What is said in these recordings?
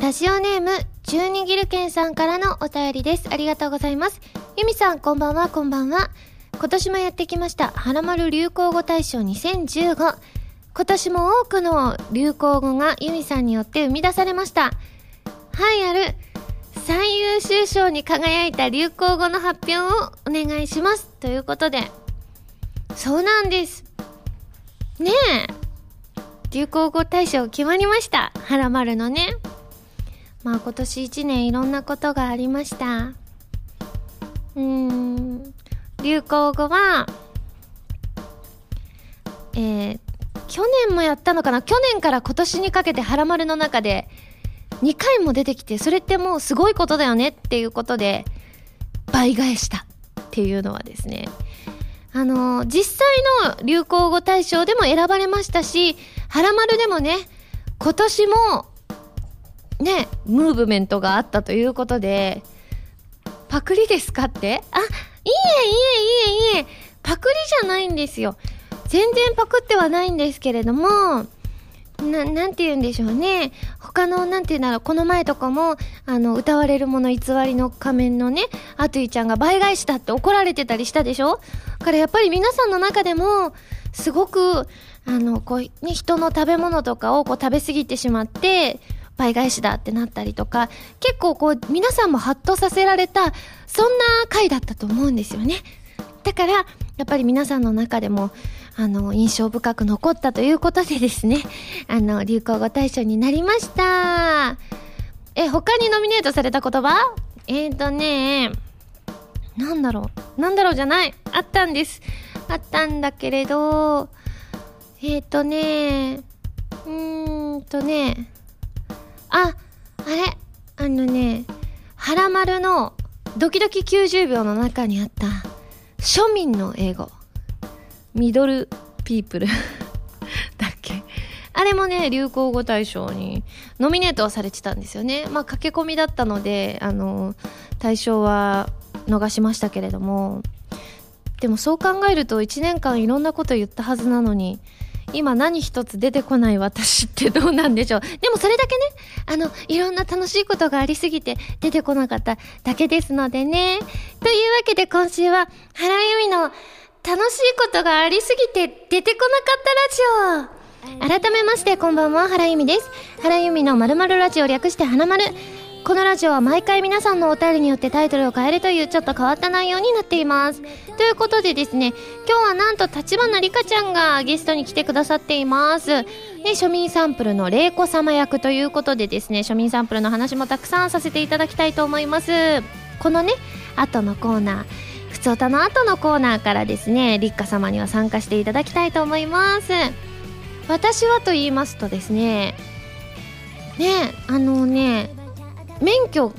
ラジオネーム、十二ギルケンさんからのお便りです。ありがとうございます。ゆみさん、こんばんは、こんばんは。今年もやってきました、はらまる流行語大賞2015。今年も多くの流行語がゆみさんによって生み出されました。はい、ある。最優秀賞に輝いた流行語の発表をお願いします。ということで。そうなんです。ねえ。流行語大賞決まりました。はらまるのね。まあ今年一年いろんなことがありました。うん。流行語は、えー、去年もやったのかな？去年から今年にかけてはらまるの中で2回も出てきて、それってもうすごいことだよねっていうことで、倍返したっていうのはですね、あのー実際の流行語大賞でも選ばれましたし、はらまるでもね、今年も、ね、ムーブメントがあったということで、パクリですかって？あ、いいえ、いえ、いえ、いえ、パクリじゃないんですよ。全然パクってはないんですけれども、な、なんて言うんでしょうね。他の、なんて言うんだろう、この前とかも、あの、歌われるもの偽りの仮面のね、アトゥイちゃんが倍返しだって怒られてたりしたでしょ？だからやっぱり皆さんの中でも、すごく、あの、こう、ね、人の食べ物とかをこう食べ過ぎてしまって、倍返しだってなったりとか、結構こう、皆さんもハッとさせられた、そんな回だったと思うんですよね。だから、やっぱり皆さんの中でも、あの、印象深く残ったということでですね、あの、流行語大賞になりました。え、他にノミネートされた言葉？えーとね、なんだろう。なんだろうじゃない。あったんです。あったんだけれど、えーとね、うーんとね、あ、あれ、あのね、はらまるのドキドキ90秒の中にあった庶民の英語。ミドルピープル だっけ？あれもね、流行語大賞にノミネートはされてたんですよね。まあ駆け込みだったので、あの、大賞は逃しましたけれども、でもそう考えると1年間いろんなこと言ったはずなのに、今何一つ出てこない私ってどうなんでしょう。でもそれだけね、あの、いろんな楽しいことがありすぎて出てこなかっただけですのでね。というわけで今週は、原由美の楽しいことがありすぎて出てこなかったラジオ改めましてこんばんは、原由美です。原由美の〇〇ラジオ略して花丸。このラジオは毎回皆さんのお便りによってタイトルを変えるというちょっと変わった内容になっています。ということでですね、今日はなんと立花里香ちゃんがゲストに来てくださっています。で、庶民サンプルの玲子様役ということでですね、庶民サンプルの話もたくさんさせていただきたいと思います。このね、後のコーナー、ふつおたの後のコーナーからですね、立花様には参加していただきたいと思います。私はと言いますとですね、ね、あのね、免許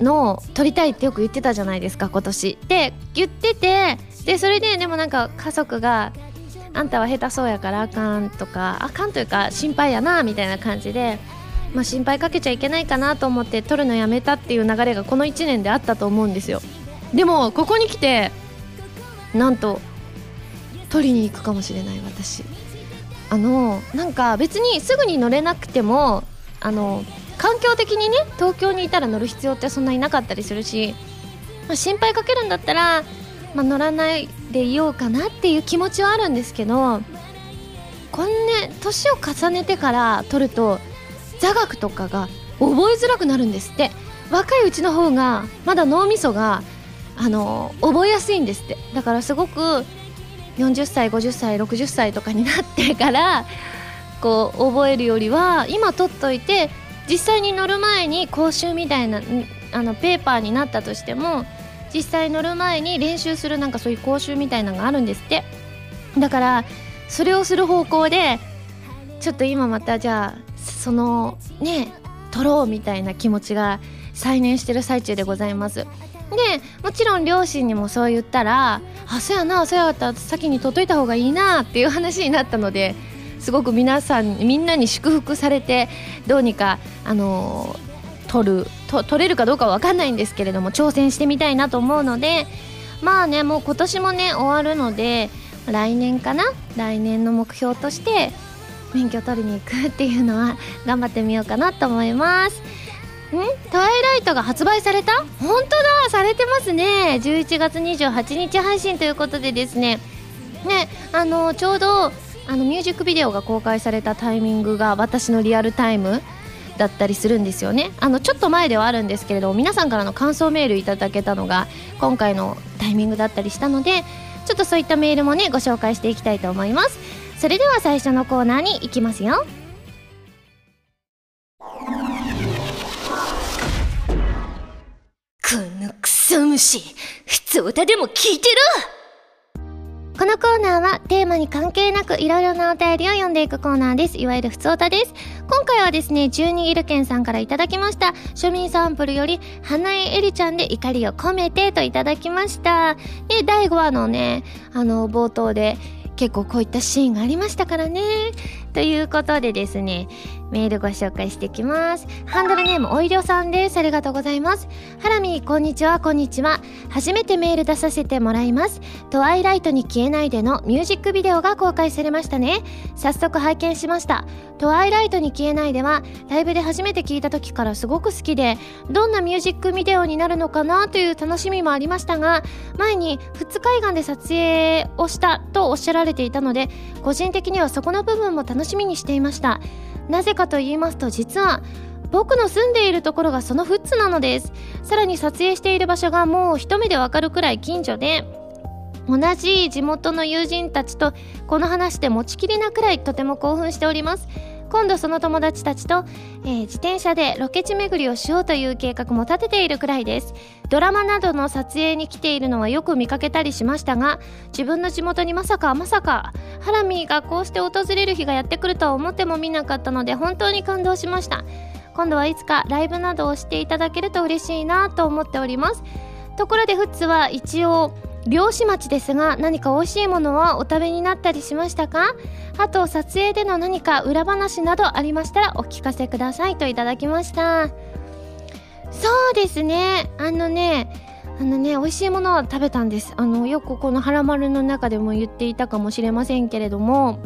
の取りたいってよく言ってたじゃないですか今年。で言っててでそれででもなんか家族が「あんたは下手そうやからあかん」とか「あかん」というか心配やなみたいな感じで、まあ、心配かけちゃいけないかなと思って取るのやめたっていう流れがこの1年であったと思うんですよ。でもここに来てなんと取りに行くかもしれない私。あのなんか別にすぐに乗れなくてもあの環境的にね東京にいたら乗る必要ってそんなになかったりするし、まあ、心配かけるんだったら、まあ、乗らないでいようかなっていう気持ちはあるんですけどこんね年を重ねてから取ると座学とかが覚えづらくなるんですって。若いうちの方がまだ脳みそがあの覚えやすいんですって。だからすごく40歳50歳60歳とかになってからこう覚えるよりは今取っといて実際に乗る前に講習みたいなあのペーパーになったとしても実際乗る前に練習するなんかそういう講習みたいなのがあるんですって。だからそれをする方向でちょっと今またじゃあそのね取ろうみたいな気持ちが再燃してる最中でございます。でもちろん両親にもそう言ったら「あそうやなそうやった先に取っといた方がいいな」っていう話になったのですごく皆さんみんなに祝福されてどうにかあのー取ると取れるかどうかは分かんないんですけれども挑戦してみたいなと思うのでまあねもう今年もね終わるので来年かな？来年の目標として免許取りに行くっていうのは頑張ってみようかなと思います。ん？トワイライトが発売された？本当だ！されてますね。11月28日配信ということでですね。ねあのちょうどあのミュージックビデオが公開されたタイミングが私のリアルタイムだったりするんですよね。あのちょっと前ではあるんですけれども皆さんからの感想メールいただけたのが今回のタイミングだったりしたのでちょっとそういったメールもねご紹介していきたいと思います。それでは最初のコーナーに行きますよ。このクソ虫普通歌でも聞いてる。このコーナーはテーマに関係なくいろいろなお便りを読んでいくコーナーです。いわゆる普通おたです。今回はですね、12ギルケンさんからいただきました。庶民サンプルより、花江えりちゃんで怒りを込めてといただきました。で、第5話のね、あの、冒頭で結構こういったシーンがありましたからね。ということでですね、メールご紹介していきます。ハンドルネームおいりょさんです。ありがとうございます。ハラミー、こんにちは、こんにちは。初めてメール出させてもらいます。トワイライトに消えないでのミュージックビデオが公開されましたね。早速拝見しました。トワイライトに消えないでは、ライブで初めて聞いた時からすごく好きで、どんなミュージックビデオになるのかなという楽しみもありましたが、前に富津海岸で撮影をしたとおっしゃられていたので、個人的にはそこの部分も楽しみにしていました。なぜかと言いますと実は僕の住んでいるところがそのフッツなのですさらに撮影している場所がもう一目でわかるくらい近所で同じ地元の友人たちとこの話で持ちきりなくらいとても興奮しております今度その友達たちと、えー、自転車でロケ地巡りをしようという計画も立てているくらいです。ドラマなどの撮影に来ているのはよく見かけたりしましたが自分の地元にまさかまさかハラミーがこうして訪れる日がやってくるとは思ってもみなかったので本当に感動しました。今度はいつかライブなどをしていただけると嬉しいなと思っております。ところでフッツは一応漁師町ですが何か美味しいものはお食べになったりしましたか？あと撮影での何か裏話などありましたらお聞かせくださいといただきました。そうですね。あのねあのね美味しいものは食べたんです。あのよくこの「はらまる」の中でも言っていたかもしれませんけれども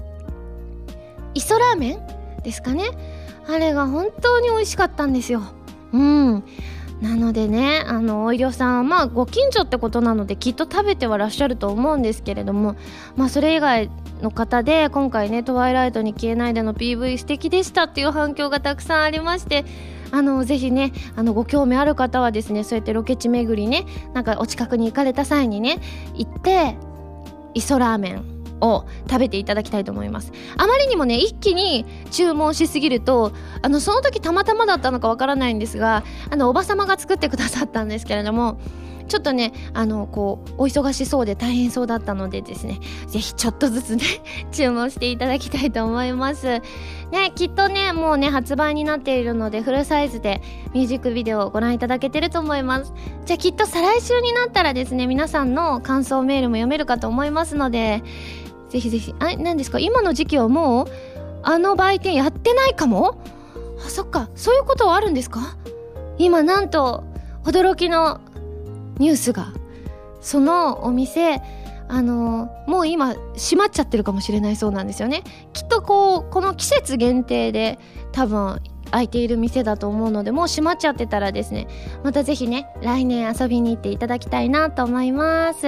磯ラーメンですかね？あれが本当に美味しかったんですよ。うん。なのでねあのおいりょさんまあご近所ってことなのできっと食べてはらっしゃると思うんですけれどもまあそれ以外の方で今回ね「トワイライトに消えないで」の PV 素敵でしたっていう反響がたくさんありましてあのぜひねあのご興味ある方はですねそうやってロケ地巡りねなんかお近くに行かれた際にね行って磯ラーメンを食べていただきたいと思います。あまりにもね一気に注文しすぎるとあのその時たまたまだったのかわからないんですがあのおば様が作ってくださったんですけれどもちょっとねあのこうお忙しそうで大変そうだったのでですねぜひちょっとずつね 注文していただきたいと思います。ねきっとねもうね発売になっているのでフルサイズでミュージックビデオをご覧いただけてると思います。じゃあきっと再来週になったらですね皆さんの感想メールも読めるかと思いますのでぜひぜひ。あ何ですか？今の時期はもうあの売店やってないかも？あそっか。そういうことはあるんですか？今なんと驚きのニュースが。そのお店あのもう今閉まっちゃってるかもしれないそうなんですよね。きっとこうこの季節限定で多分空いている店だと思うのでもう閉まっちゃってたらですねまた是非ね来年遊びに行っていただきたいなと思います。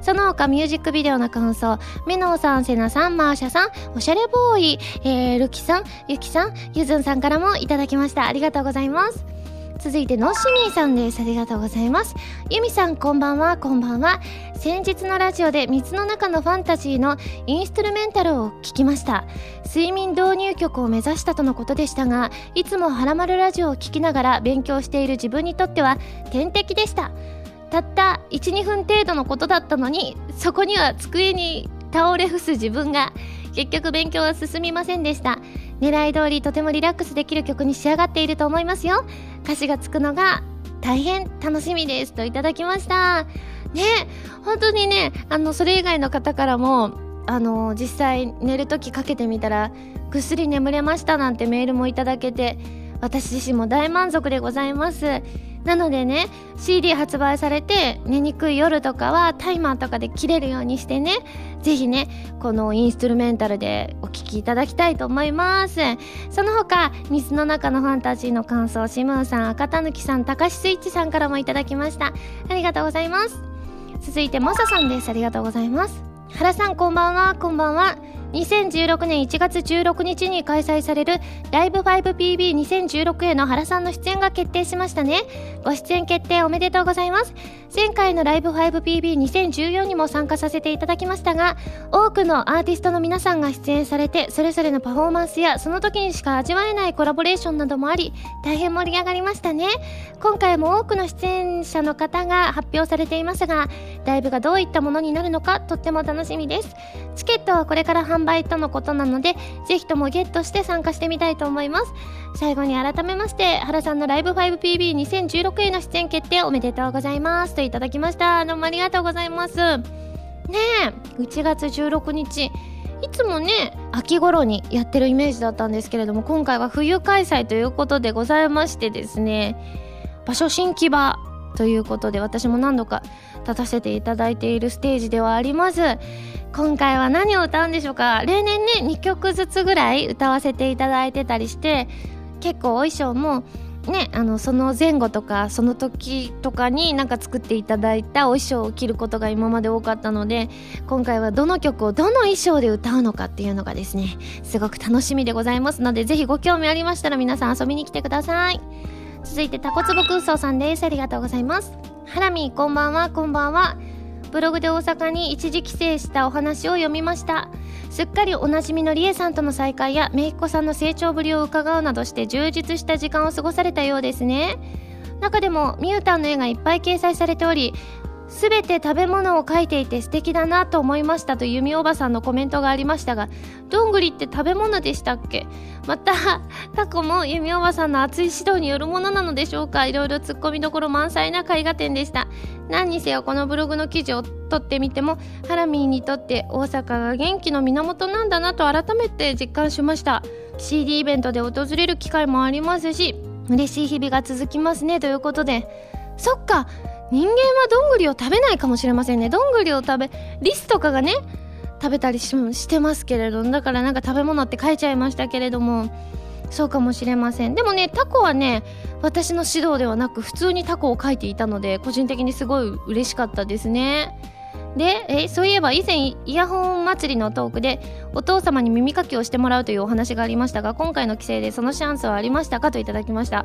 その他ミュージックビデオの感想メノウさんセナさんマーシャさんおしゃれボーイ、えー、ルキさんゆきさんゆずんさんからもいただきました。ありがとうございます。続いてのしみーさんです。ありがとうございます。ゆみさんこんばんは。こんばんは。先日のラジオで水の中のファンタジーのインストゥルメンタルを聞きました。睡眠導入曲を目指したとのことでしたがいつもはらまるラジオを聞きながら勉強している自分にとっては天敵でした。たった12分程度のことだったのにそこには机に倒れ伏す自分が結局勉強は進みませんでした。狙い通りとてもリラックスできる曲に仕上がっていると思いますよ。歌詞がつくのが大変楽しみです。といただきました。ね本当にねあのそれ以外の方からもあの実際寝る時かけてみたらぐっすり眠れましたなんてメールもいただけて私自身も大満足でございます。なのでね CD 発売されて寝にくい夜とかはタイマーとかで切れるようにしてねぜひねこのインストゥルメンタルでお聴きいただきたいと思います。その他水の中のファンタジーの感想シムーさん赤たぬきさん高橋スイッチさんからもいただきました。ありがとうございます。続いてマサさんです。ありがとうございます。原さんこんばんは。こんばんは。2016年1月16日に開催されるライブ 5PB2016 への原さんの出演が決定しましたね。ご出演決定おめでとうございます。前回のライブ 5PB2014 にも参加させていただきましたが、多くのアーティストの皆さんが出演されて、それぞれのパフォーマンスやその時にしか味わえないコラボレーションなどもあり、大変盛り上がりましたね。今回も多くの出演者の方が発表されていますが、ライブがどういったものになるのかとっても楽しみです。チケットはこれから販売とのことなので、ぜひともゲットして参加してみたいと思います。最後に改めまして、原さんのライブ 5PB2016 への出演決定おめでとうございます。といただきました。どうもありがとうございます。ねえ、1月16日。いつもね、秋頃にやってるイメージだったんですけれども、今回は冬開催ということでございましてですね、場所新木場ということで、私も何度か立たせていただいているステージではあります。今回は何を歌うんでしょうか例年ね2曲ずつぐらい歌わせていただいてたりして結構お衣装もねあのその前後とかその時とかになんか作っていただいたお衣装を着ることが今まで多かったので今回はどの曲をどの衣装で歌うのかっていうのがですねすごく楽しみでございますのでぜひご興味ありましたら皆さん遊びに来てください続いてタコツボ空想さんです。ありがとうございます。ハラミこんばんはこんばんは。ブログで大阪に一時帰省したお話を読みました。すっかりおなじみのりえさんとの再会やめいっ子さんの成長ぶりを伺うなどして充実した時間を過ごされたようですね。中でもみゆたんの絵がいっぱい掲載されておりすべて食べ物を描いていて素敵だなと思いましたと由美おばさんのコメントがありましたがどんぐりって食べ物でしたっけ？また タコも由美おばさんの熱い指導によるものなのでしょうか？いろいろツッコミどころ満載な絵画展でした。何にせよこのブログの記事を撮ってみてもハラミーにとって大阪が元気の源なんだなと改めて実感しました。CD イベントで訪れる機会もありますし嬉しい日々が続きますね。ということでそっか。人間はどんぐりを食べないかもしれませんね。どんぐりを食べリスとかがね食べたりしてますけれどだからなんか食べ物って書いちゃいましたけれどもそうかもしれません。でもねタコはね私の指導ではなく普通にタコを描いていたので個人的にすごい嬉しかったですね。でえそういえば以前イヤホン祭りのトークでお父様に耳かきをしてもらうというお話がありましたが今回の規制でそのチャンスはありましたかといただきました。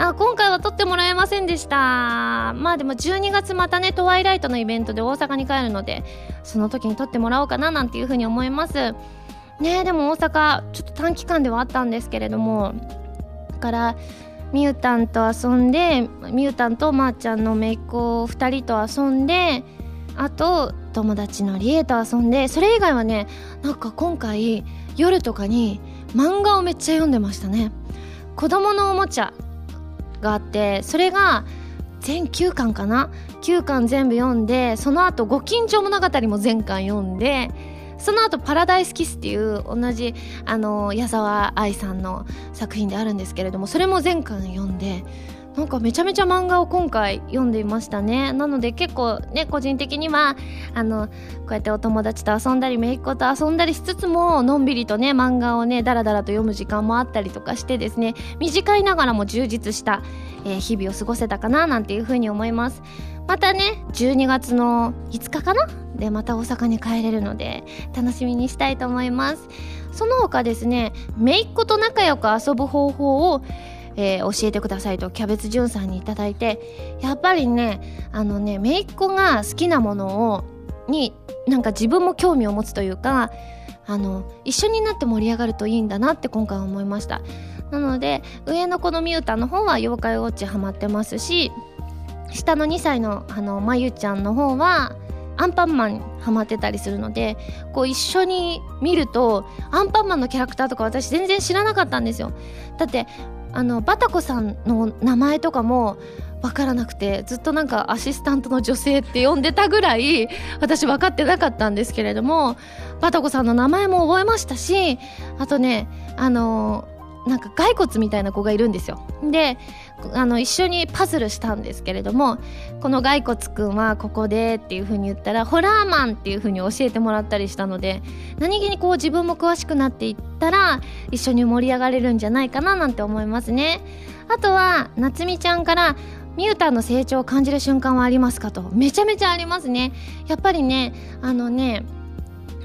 あ今回は撮ってもらえませんでした。まあでも12月またねトワイライトのイベントで大阪に帰るのでその時に撮ってもらおうかななんていうふうに思います。ねでも大阪ちょっと短期間ではあったんですけれどもだからミュータンと遊んでミュータンとまーちゃんの姪っ子2人と遊んであと友達のリエと遊んでそれ以外はねなんか今回夜とかに漫画をめっちゃ読んでましたね。子供のおもちゃ。があってそれが全9巻かな？9巻全部読んでその後ご近所物語も全巻読んでその後パラダイスキスっていう同じあの矢沢愛さんの作品であるんですけれどもそれも全巻読んでなんかめちゃめちゃ漫画を今回読んでいましたね。なので結構ね個人的にはあのこうやってお友達と遊んだり姪っ子と遊んだりしつつものんびりとね漫画をねダラダラと読む時間もあったりとかしてですね短いながらも充実した、えー、日々を過ごせたかななんていうふうに思います。またね12月の5日かな？でまた大阪に帰れるので楽しみにしたいと思います。その他ですね姪っ子と仲良く遊ぶ方法をえー、教えてくださいとキャベツんさんに頂いてやっぱりねあのね姪っ子が好きなものをになんか自分も興味を持つというかあの一緒になって盛り上がるといいんだなって今回思いました。なので上の子のミュータの方は妖怪ウォッチハマってますし下の2歳のあのまゆちゃんの方はアンパンマンハマってたりするのでこう一緒に見るとアンパンマンのキャラクターとか私全然知らなかったんですよ。だってあのバタコさんの名前とかも分からなくてずっとなんかアシスタントの女性って呼んでたぐらい私分かってなかったんですけれどもバタコさんの名前も覚えましたしあとねあのなんか骸骨みたいな子がいるんですよ。であの一緒にパズルしたんですけれどもこの骸骨くんはここでっていう風に言ったらホラーマンっていう風に教えてもらったりしたので何気にこう自分も詳しくなっていったら一緒に盛り上がれるんじゃないかななんて思いますね。あとは夏美ちゃんからミュータンの成長を感じる瞬間はありますかと。めちゃめちゃありますね。やっぱりねあのね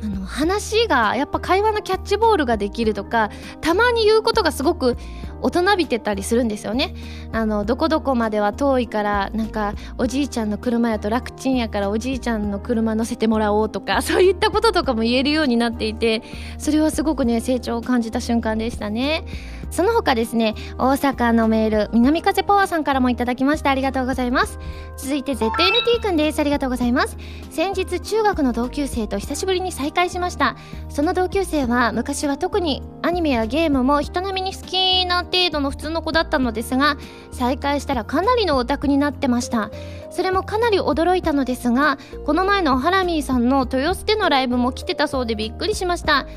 あの話がやっぱ会話のキャッチボールができるとかたまに言うことがすごく大人びてたりするんですよね。あのどこどこまでは遠いからなんかおじいちゃんの車やと楽ちんやからおじいちゃんの車乗せてもらおうとかそういったこととかも言えるようになっていてそれはすごくね成長を感じた瞬間でしたね。その他ですね大阪のメール南風パワーさんからもいただきましてありがとうございます。続いて ZNT くんです。ありがとうございます。先日中学の同級生と久しぶりに再会しました。その同級生は昔は特にアニメやゲームも人並みに好きな程度の普通の子だったのですが再会したらかなりのオタクになってました。それもかなり驚いたのですがこの前のハラミーさんの豊洲でのライブも来てたそうでびっくりしました。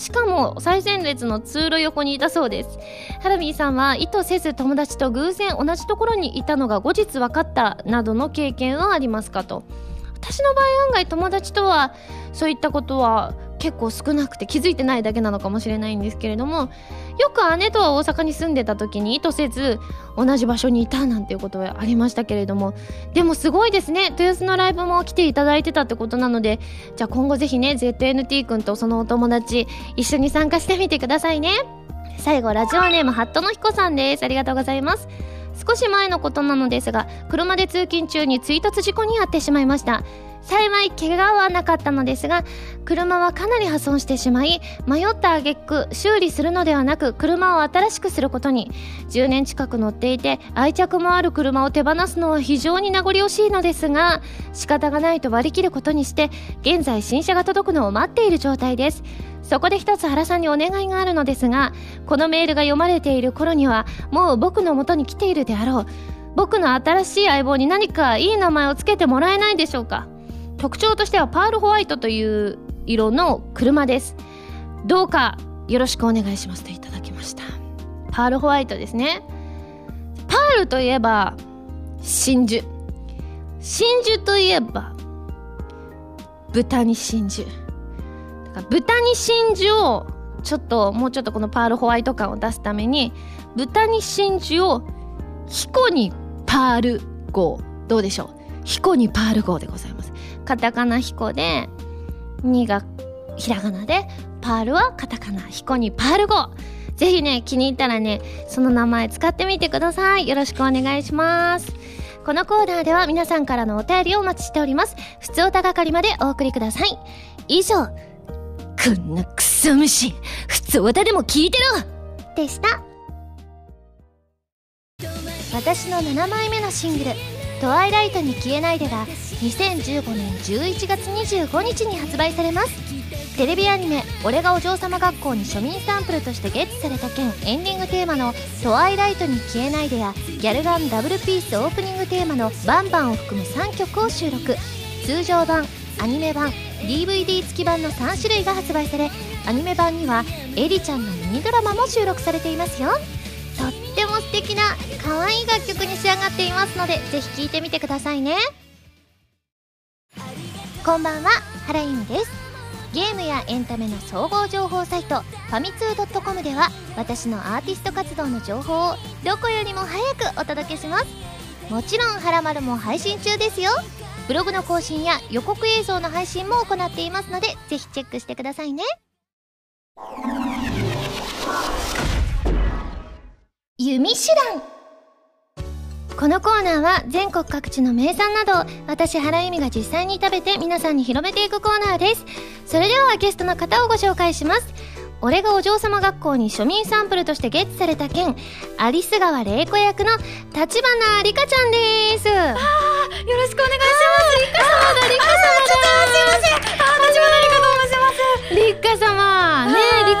しかも最前列の通路横にいたそうです。ハラミーさんは意図せず友達と偶然同じところにいたのが後日分かったなどの経験はありますかと。私の場合案外友達とはそういったことは結構少なくて気づいてないだけなのかもしれないんですけれどもよく姉とは大阪に住んでた時に意図せず同じ場所にいたなんていうことはありましたけれどもでもすごいですね。豊洲のライブも来ていただいてたってことなのでじゃあ今後ぜひね ZNT 君とそのお友達一緒に参加してみてくださいね。最後ラジオネームハットの彦さんです。ありがとうございます。少し前のことなのですが車で通勤中に追突事故に遭ってしまいました。幸い怪我はなかったのですが車はかなり破損してしまい迷った挙句修理するのではなく車を新しくすることに。10年近く乗っていて愛着もある車を手放すのは非常に名残惜しいのですが仕方がないと割り切ることにして現在新車が届くのを待っている状態です。そこで一つ原さんにお願いがあるのですがこのメールが読まれている頃にはもう僕の元に来ているであろう。僕の新しい相棒に何かいい名前を付けてもらえないでしょうか。特徴としてはパールホワイトという色の車です。どうかよろしくお願いしますといただきました。パールホワイトですね。パールといえば真珠。真珠といえば豚に真珠。豚に真珠をちょっともうちょっとこのパールホワイト感を出すために豚に真珠をピグにパール号どうでしょう。ピグにパール号でございます。カタカナピグでにがひらがなでパールはカタカナピグにパール号。ぜひね気に入ったらねその名前使ってみてください。よろしくお願いします。このコーナーでは皆さんからのお便りをお待ちしております。普通おた係までお送りください。以上こんなクソ虫普通おたでも聞いてろ。でした。私の7枚目のシングル「トワイライトに消えないで」が2015年11月25日に発売されます。テレビアニメ「俺がお嬢様学校」に庶民サンプルとしてゲットされた件エンディングテーマの「トワイライトに消えないで」やギャルガンダブルピースオープニングテーマの「バンバン」を含む3曲を収録。通常版アニメ版 DVD 付き版の3種類が発売されアニメ版にはエリちゃんのミニドラマも収録されていますよ。とっても素敵な可愛い楽曲に仕上がっていますのでぜひ聴いてみてくださいね。こんばんは原由美です。ゲームやエンタメの総合情報サイトファミツー .com では私のアーティスト活動の情報をどこよりも早くお届けします。もちろん「はらまる」も配信中ですよ。ブログの更新や予告映像の配信も行っていますのでぜひチェックしてくださいね。弓手段。このコーナーは全国各地の名産などを私原由美が実際に食べて皆さんに広めていくコーナーです。それではゲストの方をご紹介します。俺がお嬢様学校に庶民サンプルとしてゲットされた件アリス川玲子役の立花理香ちゃんです。あよろしくお願いします。理香様だ理香様だ。すいませんあ立花理香と申しますリッカ様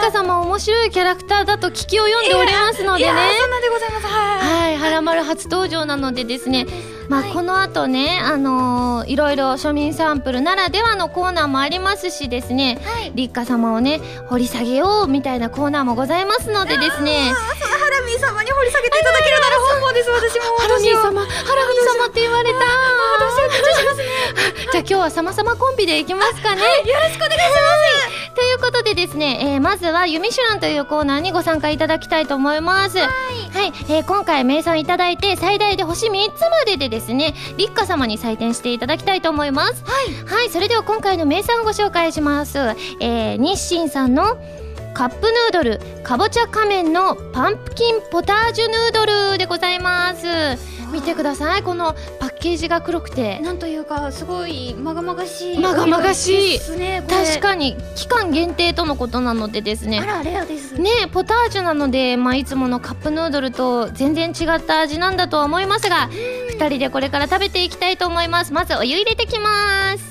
ねリッカ様面白いキャラクターだと聞き及んでおりますのでねいやそんなでございます。はい。はい、はらまる初登場なのでですね、まあ、はいこの後ね、あのーいろいろ庶民サンプルならではのコーナーもありますしですね、はい。立花様をね、掘り下げようみたいなコーナーもございますのでですね、あそのハラミー様に掘り下げていただけるなら本望です私も。ハラミー様、ハラミー様って言われた。じゃあ今日は様々コンビでいきますかね。よろしくお願いします。ということでですね、えーまずはユミシュランというコーナーにご参加いただきたいと思います。はい。えー今回名産いただいて最大で星3つまででですね、立花様に採点していただきたいと思います。はい。はい、それでは今回の名産をご紹介します。えー日清さんのカップヌードルかぼちゃ仮面のパンプキンポタージュヌードルでございます見てください。このパッケージが黒くて。なんというかすごいまがまがしいまがまがしい。ですねこれ。確かに期間限定とのことなのでですね。あらレアです。ねえポタージュなので、まあ、いつものカップヌードルと全然違った味なんだとは思いますが2人でこれから食べていきたいと思います。まずお湯入れてきます。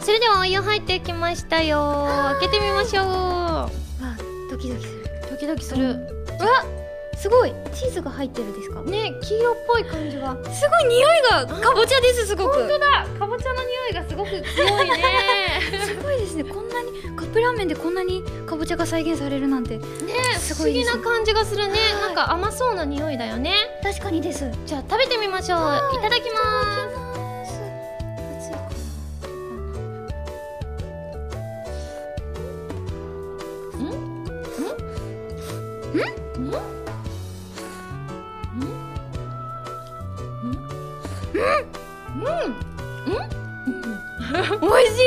それではお湯入ってきましたよ。開けてみましょわドキドキする。うドキドキする。うわすごいチーズが入ってるですか？ね黄色っぽい感じが。すごい匂いがかぼちゃですすごく。本当だ。かぼちゃの匂いがすごく強いね。すごいですね。こんなにカップラーメンでこんなにかぼちゃが再現されるなんて。ねす不思ごいですね。議な感じがするね。はい。なんか甘そうな匂いだよね。確かにです。じゃあ食べてみましょう。い。ただきます。熱いか美味し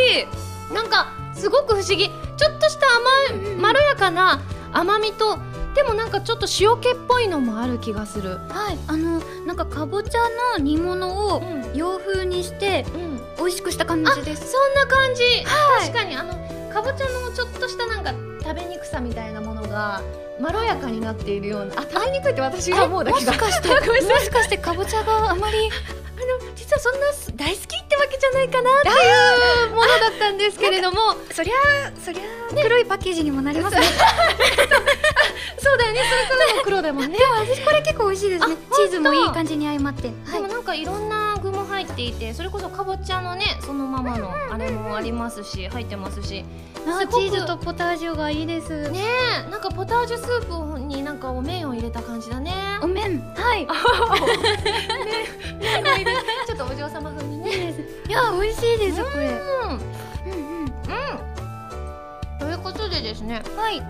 い。なんかすごく不思議。ちょっとした甘いまろやかな甘みとでもなんかちょっと塩気っぽいのもある気がする。はい。あのなんかかぼちゃの煮物をうん。洋風にしてうん。美味しくした感あじです。そんな感じ、はい。確かにあのかぼちゃのちょっとしたなんか食べにくさみたいなものがまろやかになっているような。あ食べにくいって私が思うだけだ。もしかして もしかしてかぼちゃがあまり？あの実はそんなじゃないかなっていうものだったんですけれども。そりゃそりゃ黒いパッケージにもなりますね。そうだよね。それからも黒だもんね。でも私これ結構美味しいですね。あチーズもいい感じに相まって。でもなんかいろんなっていてそれこそかぼちゃのねそのままのあれもありますし入ってますし。あすチーズとポタージュがいいです。ねえなんかポタージュスープになんかお麺を入れた感じだね。お麺はい。ちょっとお嬢様風にね。いや美味しいですこれ。うんうん。うん。ということでですねはい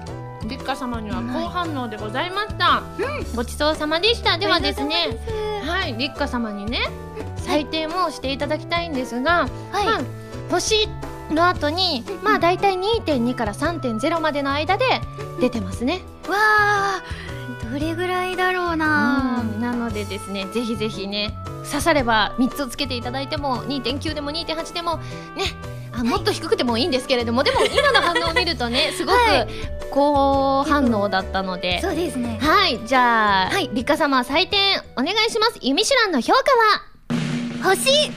立花様には好反応でございました、ごちそうさまでした。ではですねはい立花様にね採点をしていただきたいんですが、はい。まあ、星の後にまあ大体2.2から3.0までの間で出てますね、わあどれぐらいだろうな。うんなのでですねぜひぜひね刺されば3つをつけていただいても2.9でも2.8でもねあもっと低くてもいいんですけれども、でも今の反応を見るとねすごくはい高反応だったので、そうですね。はいじゃあ、はい。立花様採点お願いします。ユミシュランの評価は？星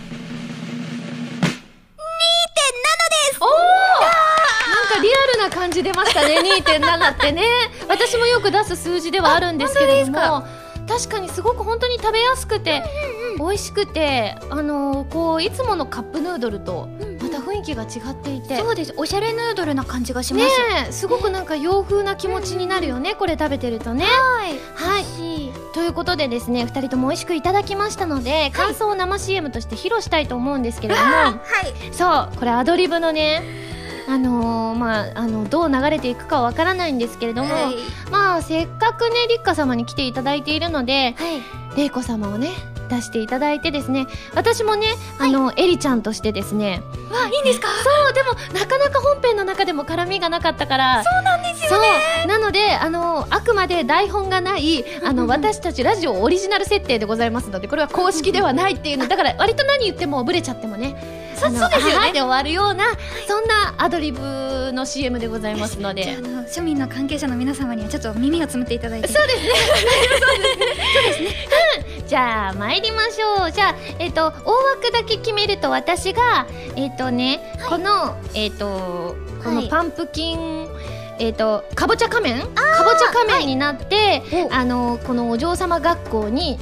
おおなんかリアルな感じ出ましたね。2.7ってね。私もよく出す数字ではあるんですけれども。確かにすごく本当に食べやすくて、美味しくてあのーこういつものカップヌードルとまた雰囲気が違っていて、そうです。おしゃれヌードルな感じがしまねすえ。すごくなんか洋風な気持ちになるよね、これ食べてるとね。はい。はい。しということでですね2人とも美味しくいただきましたので、感想を生 CM として披露したいと思うんですけれども。はい。そうこれアドリブのねあのーまああのどう流れていくかはわからないんですけれども、はい。まあせっかくね立花様に来ていただいているのではい。玲子様をね出していただいてですね私もね、あのエリちゃんとしてですねわいいんですか？そうでもなかなか本編の中でも絡みがなかったからそうなんですよね。なのであのあくまで台本がないあの私たちラジオオリジナル設定でございますのでこれは公式ではないっていうの。だから割と何言ってもブレちゃってもねそうですよね。はいで終わるようなそんなアドリブの CM でございますので。あの庶民の関係者の皆様にはちょっと耳をつむっていただいて。そうですね。そうですね。じゃあ参りましょう。じゃあえっ、と大枠だけ決めると私がえっ、とね、このえっ、とこのはい。パンプキン、えっ、とかぼちゃ仮面？かぼちゃ仮面になって、お。あのこのお嬢様学校に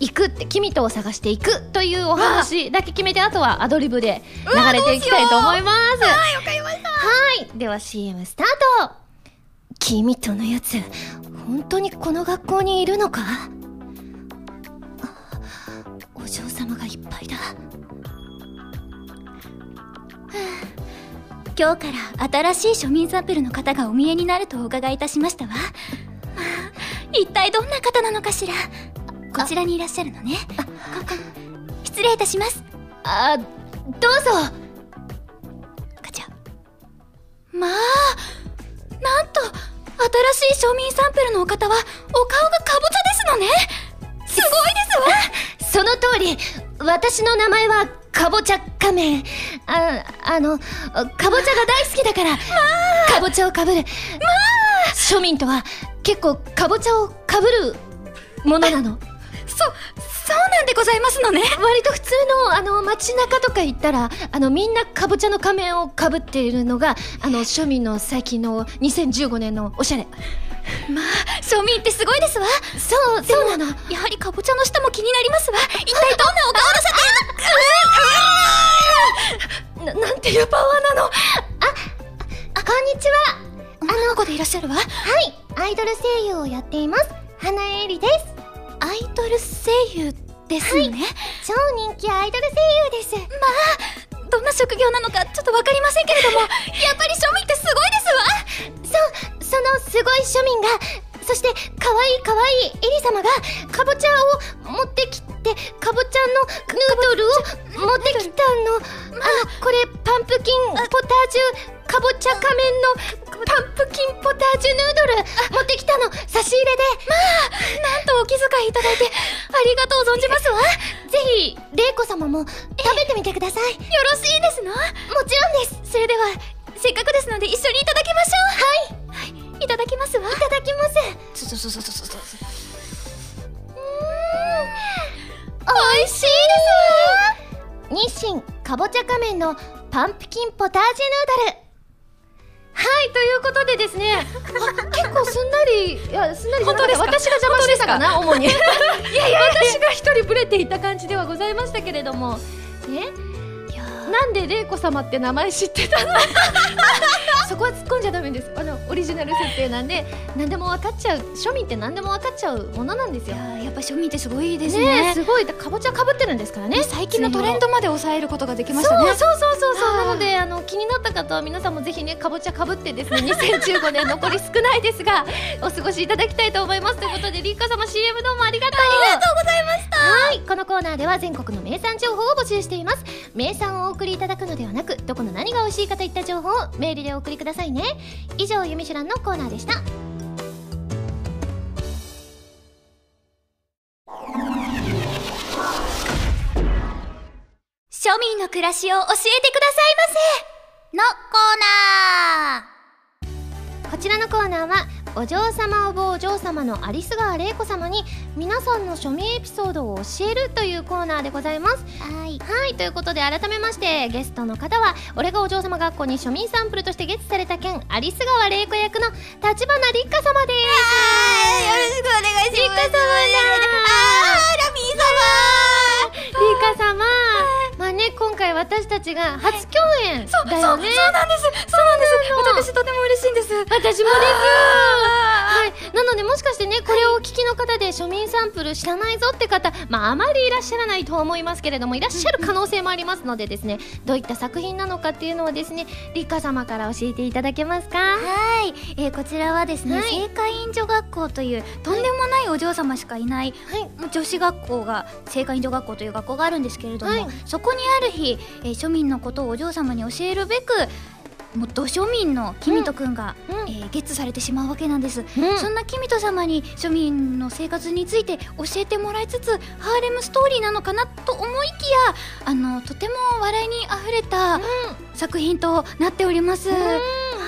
行くって君とを探していくというお話だけ決めてあとはアドリブで流れていきたいと思います。はいわかりました。はい。では CM スタート。君とのやつ本当にこの学校にいるのか？今日から新しい庶民サンプルの方がお見えになるとお伺いいたしましたわ。あ 一体どんな方なのかしらこちらにいらっしゃるのね。ここ失礼いたします。あどうぞガチャ。まあ、なんと、新しい庶民サンプルのお方は、お顔がかぼちゃですのねすごいですわ その通り私の名前はかぼちゃ仮面。ああのかぼちゃが大好きだから、かぼちゃをかぶる。まあ。庶民とは結構かぼちゃをかぶるものなの。そ、そうなんでございますのね。割と普通のあの街中とか行ったらあのみんなかぼちゃの仮面をかぶっているのがあの庶民の最近の2015年のおしゃれまあ、庶民ってすごいですわ。そうそうなのやはりかぼちゃの下も気になりますわ。一体どんなお顔のさななんていうパワーなの？ああこんにちは。女の子でいらっしゃるわ。はい。アイドル声優をやっています。花江里です。アイドル声優ですよね、超人気アイドル声優です。まあどんな職業なのかちょっと分かりませんけれども。やっぱり庶民ってすごいですわ。そうそのすごい庶民がそして可愛い可愛いエリ様がかぼちゃを持ってきてかぼちゃのヌードルを持ってきたの。あこれパンプキンポタージュかぼちゃ仮面のパンプキンポタージュヌードル持ってきたの。差し入れで。なんとお気遣いいただいて ありがとう存じますわ。よぜひ玲子様も食べてみてください。もろしいですの？ちろんです。それではせっかくですので一緒にいただきましょう。はい、はい、いただきますわ。いただきます。そうそうそうそうそう美味しいですわ。日清かぼちゃ仮面のパンプキンポタージュヌードル。はいということでですね。あ 結構すんなりいやすんなり本当ですか？私が邪魔してたかな主に。いやいや私が一人ブレていた感じではございましたけれども。えなんで玲子様って名前知ってたの？そこは突っ込んじゃダメです。あのオリジナル設定なんで何でも分かっちゃう庶民って何でも分かっちゃうものなんですよ。いやーやっぱ庶民ってすごいですね。ねえすごい。かぼちゃかぶってるんですからね。最近のトレンドまで抑えることができましたね。そうそうそうそうはいなのであの気になった方は皆さんもぜひねかぼちゃかぶってですね2015年残り少ないですがお過ごしいただきたいと思います。ということでリッカ様 CM どうもありがとう。ありがとうございました。はい。このコーナーでは全国の名産情報を募集しています。名産をお送りいただくのではなくどこの何が美味しいかといった情報をメールでお送りくださいね。以上ゆみしゅらんのコーナーでした。庶民の暮らしを教えてくださいませ。のコーナー。こちらのコーナーはお嬢様おぼお嬢様の有栖川玲子様に皆さんの庶民エピソードを教えるというコーナーでございます。はい。はいということで改めましてゲストの方は俺がお嬢様学校に庶民サンプルとしてゲットされた件有栖川玲子役の立花立花様です私たちが初共演そうだよね。そうなんです。そうなんです。私とても嬉しいんです。私もです。はい、なのでもしかしてねこれをお聞きの方で庶民サンプル知らないぞって方、まあ、あまりいらっしゃらないとは思いますけれどもいらっしゃる可能性もありますのでですねどういった作品なのかっていうのをですねリカ様から教えていただけますか？はい、えーこちらはですね、はい。聖火院女学校というとんでもないお嬢様しかいない、はい。女子学校が聖火院女学校という学校があるんですけれども、はい。そこにある日、えー庶民のことをお嬢様に教えるべくもう土庶民のキミトくん。が、うん。えーゲッツされてしまうわけなんです、うん。そんなキミト様に庶民の生活について教えてもらいつつハーレムストーリーなのかなと思いきやあのとても笑いにあふれた作品となっております、うん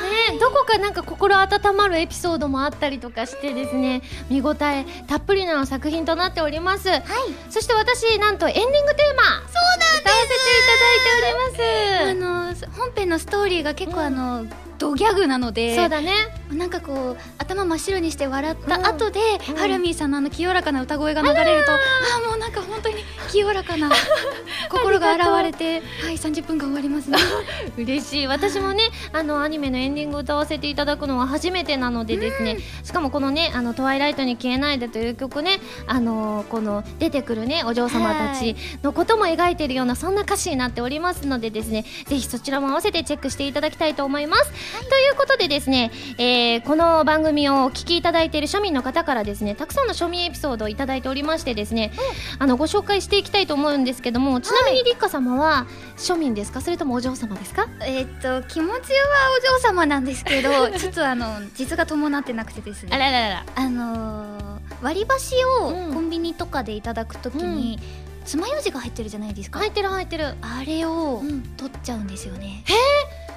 ね、どこかなんか心温まるエピソードもあったりとかしてですね見応えたっぷりな作品となっております、はい。そして私なんとエンディングテーマそうなん歌わせていただいております。あの本編のストーリーが結構、あの土ドギャグなのでそうだね。なんかこう頭真っ白にして笑った後で、うん。ハラミーさんのあの清らかな歌声が流れるとああもうなんか本当に清らかな 心が現れてはい30分間終わりますね。嬉しい。私もねあのアニメのエンディングを歌わせていただくのは初めてなのでですね、しかもこのね「あのトワイライトに消えないで」という曲ねあのこの出てくるねお嬢様たちのことも描いているようなそんな歌詞になっておりますのでですねぜひそちらも合わせてチェックしていただきたいと思います、ということでですね、えーこの番組をお聞きいただいている庶民の方からですねたくさんの庶民エピソードをいただいておりましてですね、あのご紹介していきたいと思うんですけどもちなみに立花様は庶民ですか？それともお嬢様ですか？えっと気持ちはお嬢様なんですけどちょっとあの実が伴ってなくてですね。あらららら。あのー割り箸をうん。コンビニとかでいただくときに、爪楊枝が入ってるじゃないですか、入ってる入ってる。あれをうん。取っちゃうんですよね、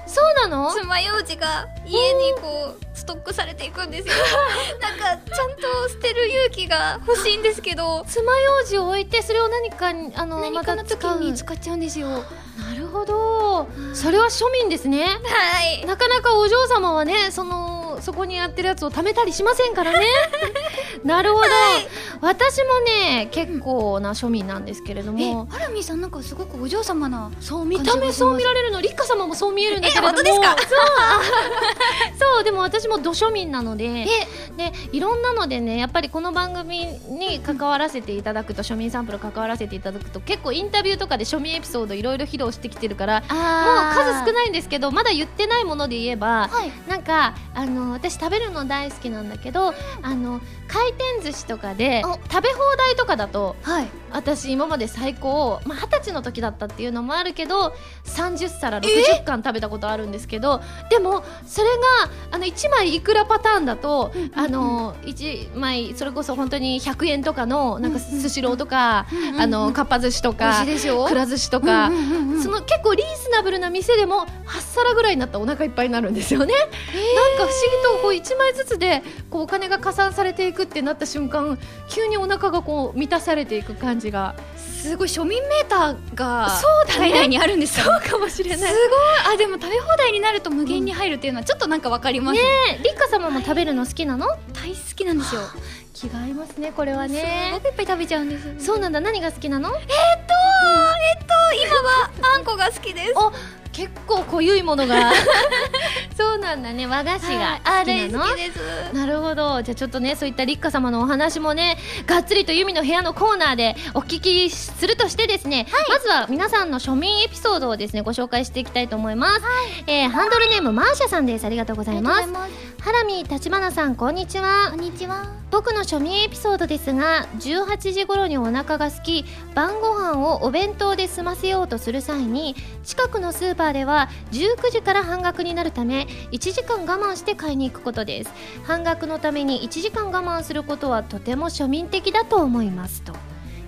そうなの？爪楊枝が家にこうストックされていくんですよ。なんかちゃんと捨てる勇気が欲しいんですけど。爪楊枝を置いてそれを何かにあの何またかの時使う。に使っちゃうんですよ。はなるほど。それは庶民ですね。い。なかなかお嬢様はねそのそこにやってるやつを貯めたりしませんからね。なるほど、私もね結構な庶民なんですけれどえも、ハラミさんなんかすごくお嬢様なそう見た目そう見られるの立花様もそう見えるんだけれどもえ本当ですか？そう。そうでも私も土庶民なのででいろんなのでねやっぱりこの番組に関わらせていただくと庶民サンプル関わらせていただくと結構インタビューとかで庶民エピソードいろいろ披露してきてるからもうあ数少ないんですけどまだ言ってないもので言えばはい。なんかあの私食べるの大好きなんだけどあの回転寿司とかでお。食べ放題とかだとはい。私今まで最高まあ二十歳の時だったっていうのもあるけど30皿60貫食べたことあるんですけどでもそれがあの1枚いくらパターンだと、うんうんうん。あの1枚それこそ本当に100円とかのなんかスシローとか、あのかっぱ寿司とかくら寿司とか、うんうんうんうんその結構リーズナブルな店でも8皿ぐらいになったらお腹いっぱいになるんですよね、なんか不思議とこう1枚ずつでこうお金が加算されていくってなった瞬間急にお腹がこう満たされていく感じが。すごい庶民メーターが体内にあるんですよ。かもしれすごい。あでも食べ放題になると無限に入るっていうのはちょっとなんかわかります、ね立花様も食べるの好きなの？大好きなんですよ。気が合いますねこれはすねごくいっぱい食べちゃうんですよね。そうなんだ。何が好きなの？えっとえっと今はあんこが好きです。お結構濃ゆいものが。そうなんだね。和菓子が好あきなの、大好きです。なるほど。じゃあちょっとねそういった立花様のお話もねがっつりとユミの部屋のコーナーでお聞きするとしてですね、まずは皆さんの庶民エピソードをですねご紹介していきたいと思います、えーハンドルネームマーシャさんです。ありがとうございますハラミ立花さんこんにちは。こんにちは。僕の庶民エピソードですが18時頃にお腹が空き晩ご飯をお弁当で済ませようとする際に近くのスーパーでは19時から半額になるため1時間我慢して買いに行くことです。半額のために1時間我慢することはとても庶民的だと思いますと。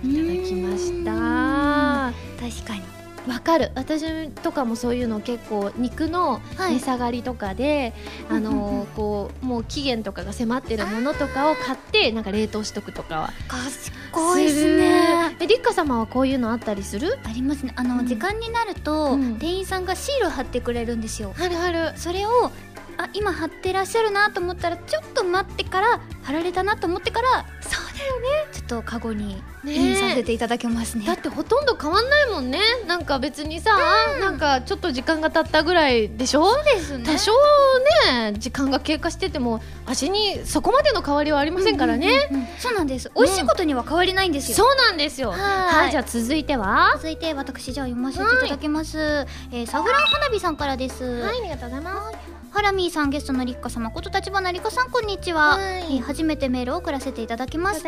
いただきました。わ確かにかる。私とかもそういうの結構肉のはい。値下がりとかで、あうんうん。のこうもう期限とかが迫ってるものとかを買ってなんか冷凍しとくとかは賢いですね。え立花様はこういうのあったりする？ありますね。あの、うん。時間になると、うん。店員さんがシール貼ってくれるんですよ。はるはる。それをあ今貼ってらっしゃるなと思ったらちょっと待ってから貼られたなと思ってからそうだよね。ちょっとカゴにねえ。インさせていただけますね。だってほとんど変わんないもんね。なんか別にさ、なんかちょっと時間が経ったぐらいでしょ？そうですね。多少ね時間が経過してても味にそこまでの変わりはありませんからね、うんうんうんそうなんです。美味しいことには変わりないんですよ、そうなんですよ。はい。はいじゃあ続いては？続いて私じゃあ読ませていただきます、えーサフラン花火さんからです、はいありがとうございますハラミーさんゲストの立花様こと立花立花さんこんにちは、はい。えー初めてメールを送らせていただきます。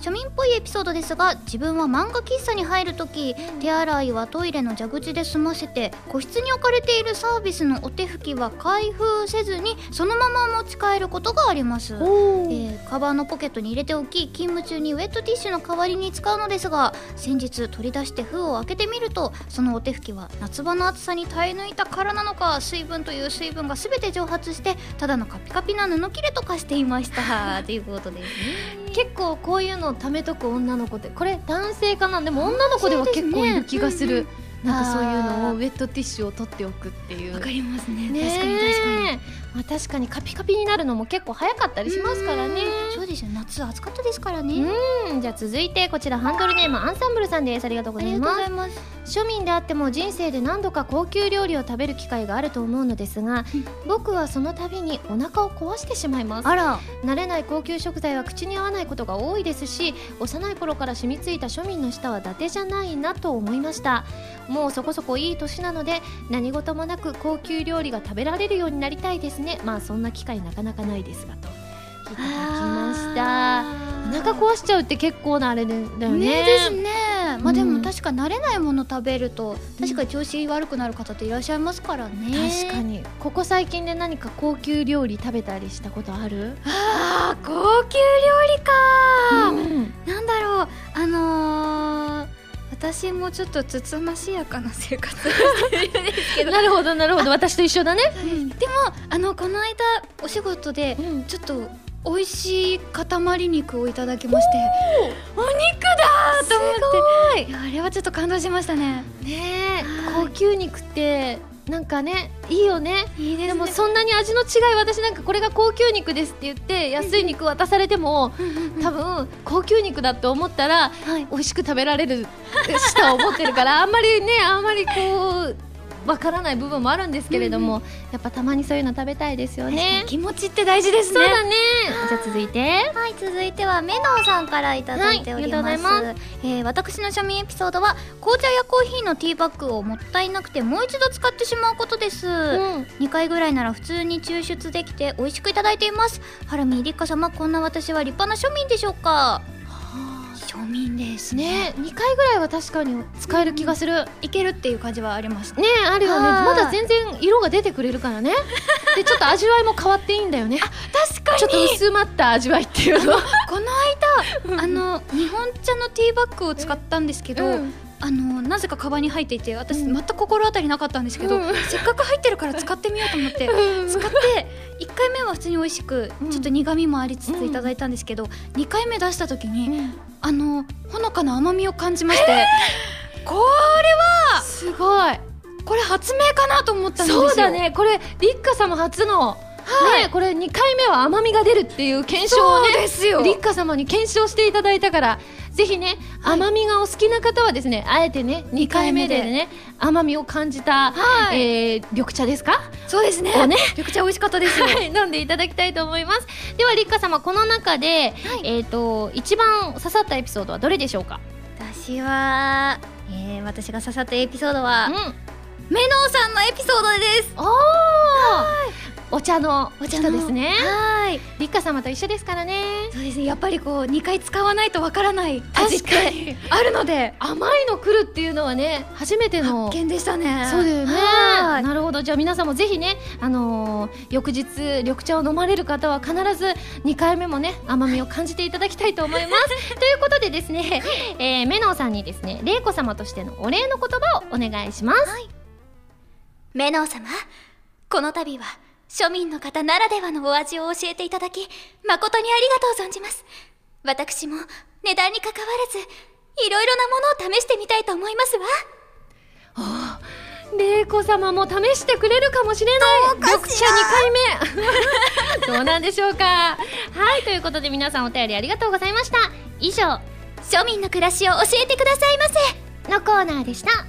庶民っぽいエピソードですが自分は漫画喫茶に入るとき手洗いはトイレの蛇口で済ませて個室に置かれているサービスのお手拭きは開封せずにそのまま持ち帰ることがあります。えおーカバーのポケットに入れておき勤務中にウェットティッシュの代わりに使うのですが先日取り出して封を開けてみるとそのお手拭きは夏場の暑さに耐え抜いたからなのか水分という水分が全て蒸発してただのカピカピな布切れと化していました。ということですね。結構こういうのを貯めとく女の子ってこれ男性かな？でも女の子では結構いる気がする、なんかそういうのをウェットティッシュを取っておくっていう。わかりますね。ね確かに確かにまあ、確かにカピカピになるのも結構早かったりしますからね。そうですよ。夏暑かったですからね。うん。じゃあ続いてこちらハンドルネームアンサンブルさんです。ありがとうございます。庶民であっても人生で何度か高級料理を食べる機会があると思うのですが、僕はその度にお腹を壊してしまいます。あら。慣れない高級食材は口に合わないことが多いですし幼い頃から染みついた庶民の舌は伊達じゃないなと思いましたもうそこそこいい年なので何事もなく高級料理が食べられるようになりたいですね。まあそんな機会なかなかないですがと。いただきました。お腹壊しちゃうって結構なあれだよね。ねですね。まあでうん。も確か慣れないもの食べると確かに調子悪くなる方っていらっしゃいますからね。確かに。ここ最近で何か高級料理食べたりしたことある？あー高級料理かうん。なんだろう。あのー私もちょっとつつましやかな生活をしてるんですけど。なるほどなるほど。私と一緒だね。でもあのこの間お仕事でうん。ちょっと美味しい塊肉をいただきまして。お肉だーと思って。あれはちょっと感動しましたね。ね高級肉ってなんかねいいよね。いいででもそんなに味の違い私なんかこれが高級肉ですって言って安い肉渡されても多分高級肉だって思ったらはい。美味しく食べられる舌を持ってるからあんまりねあんまりこうわからない部分もあるんですけれども、やっぱたまにそういうの食べたいですよね。気持ちって大事ですね。そうだね。じゃあ続いて。はい続いてはメノーさんからいただいております,、はいありがとうございえー私の庶民エピソードは紅茶やコーヒーのティーバッグをもったいなくてもう一度使ってしまうことです、うん。2回ぐらいなら普通に抽出できて美味しくいただいています。ハラミーリッカ様こんな私は立派な庶民でしょうか？庶民ですね。2回ぐらいは確かに使える気がする、ねいけるっていう感じはあります。あるよね。はい。まだ全然色が出てくれるからね。でちょっと味わいも変わっていいんだよね。確かちょっと薄まった味わいっていうの。この間あの日本茶のティーバッグを使ったんですけど、うんあのなぜかカバンに入っていて私うん。全く心当たりなかったんですけど、うん。せっかく入ってるから使ってみようと思って使って1回目は普通に美味しく、うん。ちょっと苦味もありつついただいたんですけど、2回目出した時に、あのほのかな甘みを感じまして、これはすごい。これ発明かなと思ったんですよ。そうだね。これ立花様初の、ねこれ2回目は甘みが出るっていう検証をねそうですよ。立花様に検証していただいたからぜひね、はい。甘みがお好きな方はですねあえてね2回目でね甘みを感じた、はい。えー緑茶ですか？そうですね。をね。緑茶美味しかったですよ。はい、飲んでいただきたいと思います。では立花様この中で、えっ、と一番刺さったエピソードはどれでしょうか？私は、えー、私が刺さったエピソードは、うん。メノーさんのエピソードです。おーお茶の人ですね。はい。立花様と一緒ですからね。そうですね。やっぱりこう2回使わないとわからない。味ってに。あるので甘いの来るっていうのはね初めての発見でしたね。そうだよね。はい。なるほど。じゃあ皆さんもぜひね、あのー翌日緑茶を飲まれる方は必ず2回目もね甘みを感じていただきたいと思います。ということでですね、えー、メノウさんにですね玲子様としてのお礼の言葉をお願いします、メノウ様、この度は庶民の方ならではのお味を教えていただき、誠にありがとう存じます。私も値段にかかわらず、いろいろなものを試してみたいと思いますわ。玲子様も試してくれるかもしれない緑茶2回目 どうなんでしょうかはいということで皆さんお便りありがとうございました以上庶民の暮らしを教えてくださいませ。のコーナーでした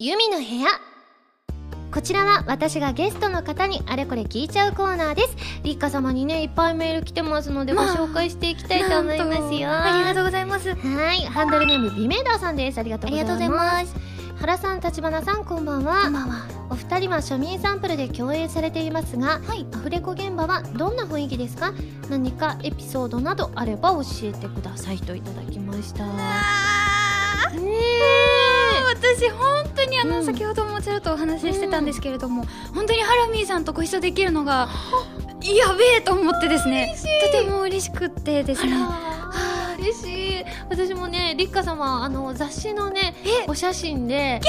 ユミの部屋。こちらは私がゲストの方にあれこれ聞いちゃうコーナーです。立花様にねいっぱいメール来てますのでごまあ紹介していきたいと思いますよ。ありがとうございます。はい。ハンドルネームビメーダーさんです。ありがとうございます。原さん立花さんこんばんは。こんばんは。お二人は庶民サンプルで共演されていますがはい。アフレコ現場はどんな雰囲気ですか？何かエピソードなどあれば教えてくださいといただきました。ね私本当にあの、うん。先ほどもちょっとお話ししてたんですけれども、本当にハラミーさんとご一緒できるのがやべえと思ってですね。とても嬉しくってですね。嬉しい。私もね立花様あの雑誌のねお写真で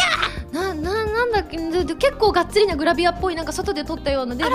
なななんだっけ？結構がっつりなグラビアっぽいなんか外で撮ったようなでめち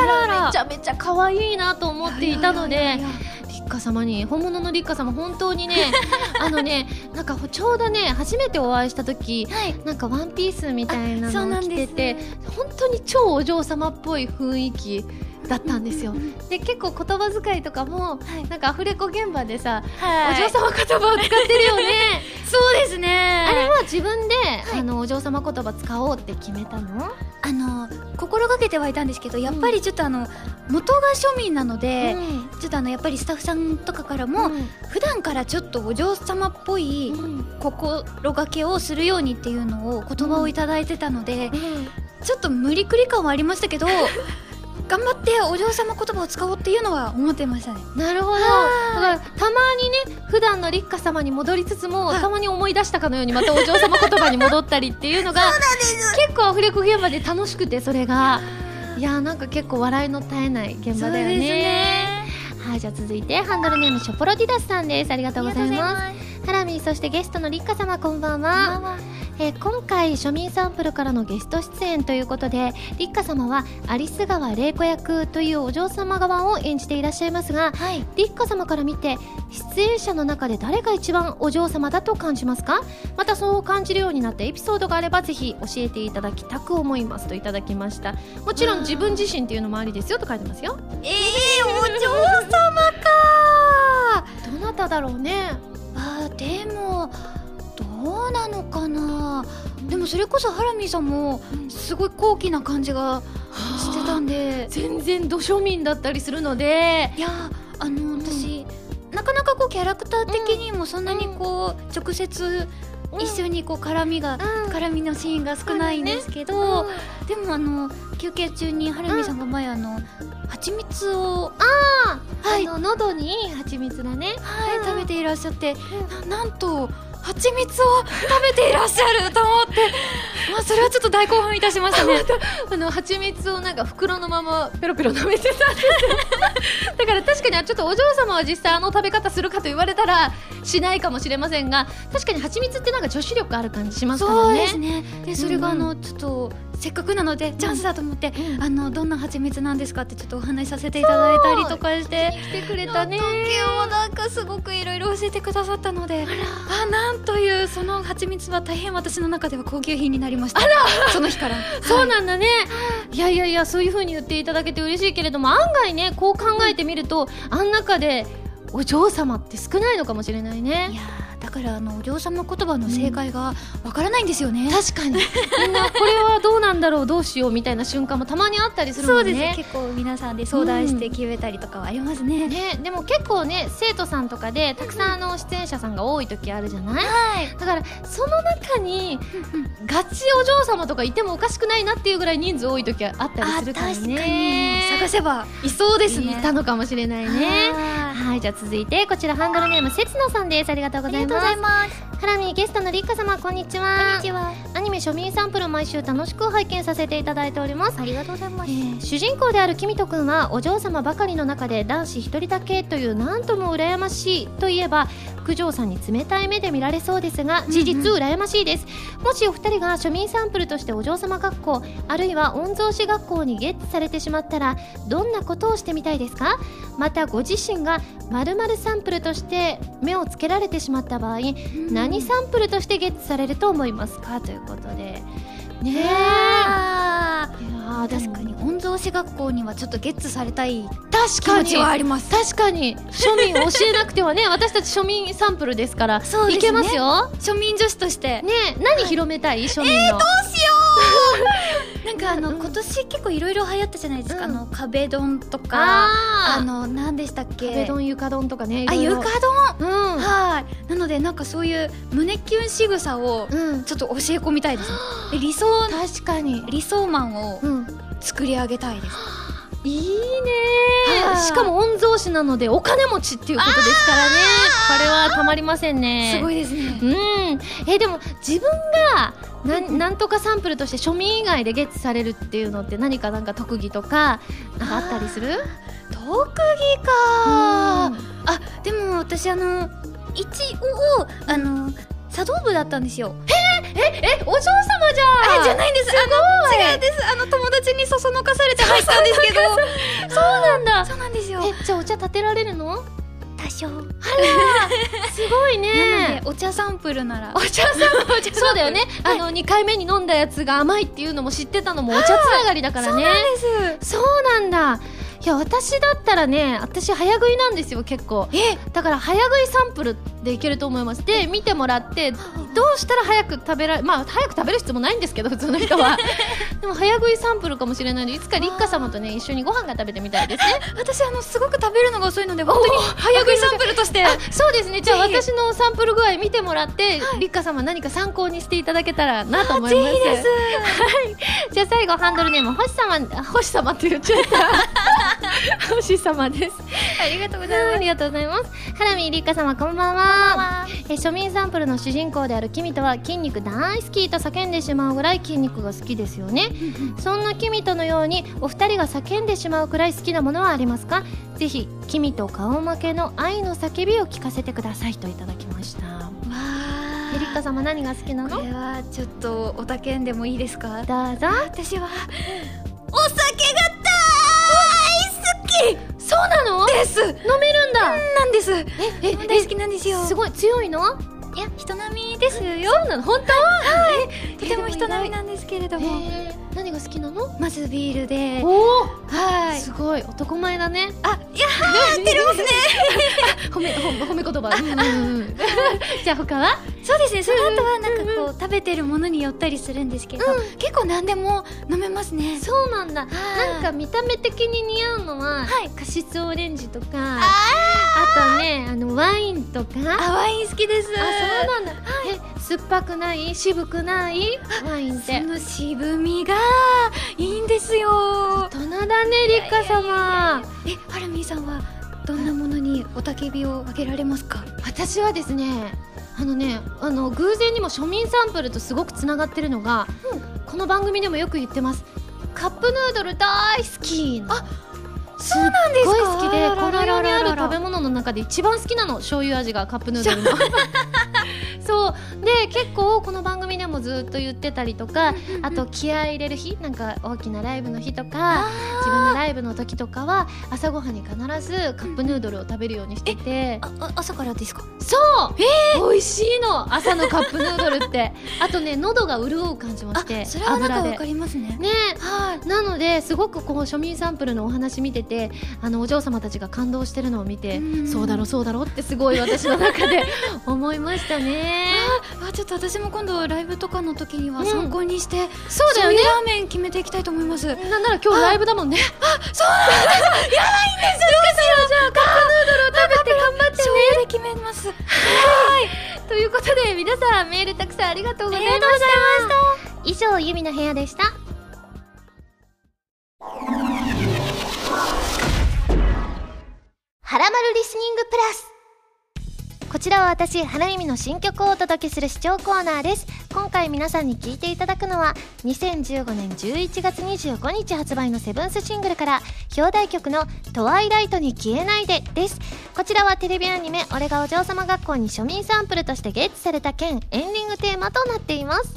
ゃめちゃ可愛いなと思っていたのでいやいやいやいや。立花様に本物の立花様本当にね あのねなんかちょうどね初めてお会いした時はい。なんかワンピースみたいなあそうのを着てて本当に超お嬢様っぽい雰囲気だったんですよ。で結構言葉遣いとかも、はい。なんかアフレコ現場でさ、はい。お嬢様言葉を使ってるよね。そうですね。あれは自分で、あのお嬢様言葉使おうって決めたの？あの心がけてはいたんですけどやっぱりちょっとあの、元が庶民なので、うん。ちょっとあのやっぱりスタッフさんとかからも、うん。普段からちょっとお嬢様っぽいうん。心がけをするようにっていうのを言葉をいただいてたので、うん。ちょっと無理くり感はありましたけど 頑張ってお嬢様言葉を使おうっていうのは思ってましたね。なるほど。だからたまにね普段の立花様に戻りつつも、はい。たまに思い出したかのようにまたお嬢様言葉に戻ったりっていうのが 結構アフレコ現場で楽しくてそれがいやーなんか結構笑いの絶えない現場だよね。はいじゃあ続いてハンドルネームショポロディダスさんです。ありがとうございます。ハラミーそしてゲストの立花様こんばんは、えー今回庶民サンプルからのゲスト出演ということで立花様は有栖川玲子役というお嬢様側を演じていらっしゃいますがはい。立花様から見て出演者の中で誰が一番お嬢様だと感じますか？またそう感じるようになったエピソードがあればぜひ教えていただきたく思いますといただきました。もちろん自分自身っていうのもありですよと書いてますよ。えー、お嬢様かどなただろうね。あーでもどうなのかな？でもそれこそハラミーさんもすごい高貴な感じがしてたんで。全然土庶民だったりするので。いやあの私、なかなかこうキャラクター的にもそんなにこう直接一緒にこう絡みが、うん。絡みのシーンが少ないんですけど、でもあの休憩中にハラミーさんが前あの蜂蜜をあはい。あの喉に蜂蜜だね。はい、うん。食べていらっしゃって、ななんと蜂蜜を食べていらっしゃると思って、まあ、それはちょっと大興奮いたしましたね。あの蜂蜜をなんか袋のままペロペロ舐めてたんです。よ だから確かにちょっとお嬢様は実際あの食べ方するかと言われたらしないかもしれませんが確かに蜂蜜ってなんか女子力ある感じしますからね。そうですね。で、それがあうんの、ちょっと、せっかくなので、チャンスだと思って、うんあの、どんな蜂蜜なんですかってちょっとお話しさせていただいたりとかして。来てくれたね。なんかすごくいろいろ教えてくださったので。あなんというその蜂蜜は大変私の中では高級品になりました。その日から。そうなんだね、い、やいやいやそういう風に言っていただけて嬉しいけれども案外ねこう考えてみると、あん中でお嬢様って少ないのかもしれないね。いやーだからあのお嬢様言葉の正解がわからないんですよね、確かに。みんなこれはどうなんだろうどうしようみたいな瞬間もたまにあったりするもそうんです。ね結構皆さんで相談して決めたりとかはありますね、ね、でも結構ね生徒さんとかでたくさんあの出演者さんが多い時あるじゃない？はい。だからその中にガチお嬢様とかいてもおかしくないなっていうぐらい人数多い時はあったりあするからね。確かに。探せば。いそうです。ねいたのかもしれないね。ははいじゃあ続いてこちらハンドルネームせつなさんです。ありがとうございますます。ハラミーゲストのリッカ様こんにちは。こんにちは。アニメ庶民サンプル毎週楽しく拝見させていただいております。ありがとうございまえー主人公であるキミト君はお嬢様ばかりの中で男子一人だけというなんとも羨ましいといえば九条さんに冷たい目で見られそうですが事実羨ましいです、もしお二人が庶民サンプルとしてお嬢様学校あるいは御曹司学校にゲットされてしまったらどんなことをしてみたいですか？またご自身が〇〇サンプルとして目をつけられてしまった場合何サンプルとしてゲットされると思いますか？ということで。ねえあ確かに。御曹司学校にはちょっとゲッツされたい確かに。気持ち。はあります確かに。庶民を教えなくてはね 私たち庶民サンプルですからそうね。いけますよ。庶民女子として。ねえ何広めたい、庶民の、なんかあの、うん今年結構いろいろ流行ったじゃないですか、うん。あの壁ドンとかあの何でしたっけ？壁ドン床ドンとかねあ床ドン。うん。はい。なのでなんかそういう胸キュン仕草をうん。ちょっと教え込みたいです。ね で理想確かに。理想マンをうん作り上げたいです。いいね。はい。しかも御曹司なのでお金持ちっていうことですからね。これはたまりませんね。すごいですね。うん。えでも自分がなんなんとかサンプルとして庶民以外でゲットされるっていうのって何かなんか特技とかなんかあったりする？特技か。あでも私あの一応あの茶道部だったんですよ。えお嬢様じゃん。あじゃないんです。あの違うんです。あの友達にそそのかされて入ったんですけど。そうなんだ。そうなんですよ。えじゃあお茶立てられるの？多少。なのすごいね。でお茶サンプルなら。お茶さんそうだよね、あの2回目に飲んだやつが甘いっていうのも知ってたのもお茶つながりだからね。です。そうなんだいや私だったらね私早食いなんですよ結構。え？だから早食いサンプルでいけると思います。で見てもらってどうしたら早く食べられまあ早く食べる必要もないんですけど普通の人は。でも早食いサンプルかもしれないのでいつか立花様とね一緒にご飯が食べてみたいですね。私あのすごく食べるのが遅いので本当に早食いサンプルとして。あそうですね。じゃあ私のサンプル具合見てもらって、立花様何か参考にしていただけたらなと思います。ぜひですじゃあ最後ハンドルネーム星様あ星様って言っちゃった星様です。ありがとうごありがとうございます。ハラミ立花様こんばんは。え庶民サンプルの主人公である君とは筋肉大好きと叫んでしまうぐらい筋肉が好きですよね。そんな君とのようにお二人が叫んでしまうくらい好きなものはありますか？ぜひ君と顔負けの愛の叫びを聞かせてくださいといただきました。わえりっか様何が好きなの？これはちょっとおたけんでもいいですか？どうぞ。私はお酒が大好きそうなの？です。飲めるんだ。なんです。ええ大好きなんですよ。すごい強いの？いや人並みですよ。そうなの？本当？はい。とても人並みなんですけれども。えー。何が好きなの？まずビールで。おおはい。すごい。男前だね。あいやー照れますね。褒め褒め褒め言葉。じゃあ他は？そうですね。その後はなんかこう食べてるものによったりするんですけど、結構何でも飲めますね。そうなんだ。はい。なんか見た目的に似合うのは、はい。カシスオレンジとかあとねあのワインとか。ああワイン好きです。そうなんだ、え酸っぱくない？渋くない？ワインって。その渋みがいいんですよ。大人だね立花様。えハルミーさんはどんなものにおたけびをあげられますか？私はですねあのねあの偶然にも庶民サンプルとすごくつながってるのが、この番組でもよく言ってます。カップヌードル大好きあそうなんですか？すごい好きでこの世にある食べ物の中で一番好きなの。醤油味がカップヌードルのそう。で結構この番組でもずっと言ってたりとかあと気合い入れる日なんか大きなライブの日とか自分のライブの時とかは朝ごはんに必ずカップヌードルを食べるようにしてて、ああ朝からですか？そう、美味しいの。朝のカップヌードルって。あとね喉が潤う感じもしてあそれはなんかかりますね。ね。はい。なのですごくこう庶民サンプルのお話見ててあのお嬢様たちが感動してるのを見てうん。そうだろそうだろってすごい私の中で思いましたねあちょっと私も今度ライブとかの時にはうん。参考にして、そうだよね。ラーメン決めていきたいと思います。なんなら今日ライブだもんね。あそうなんです。やばいんですよ。じゃあカップヌードルを食べて頑張って醤油で決めます。ということで皆さんメールたくさんありがとうございました。以上ゆみの部屋でした。はらまるリスニングプラスこちらは私、原由美の新曲をお届けする視聴コーナーです。今回皆さんに聴いていただくのは、2015年11月25日発売のセブンスシングルから、表題曲のトワイライトに消えないでです。こちらはテレビアニメ、俺がお嬢様学校に庶民サンプルとしてゲットされた件、エンディングテーマとなっています。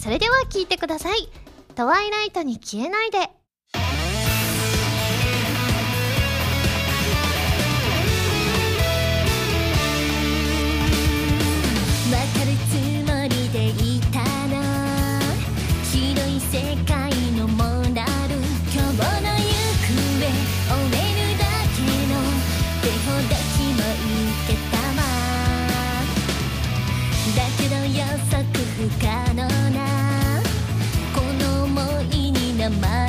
それでは聴いてください。トワイライトに消えないで。不可能な。この想いに名前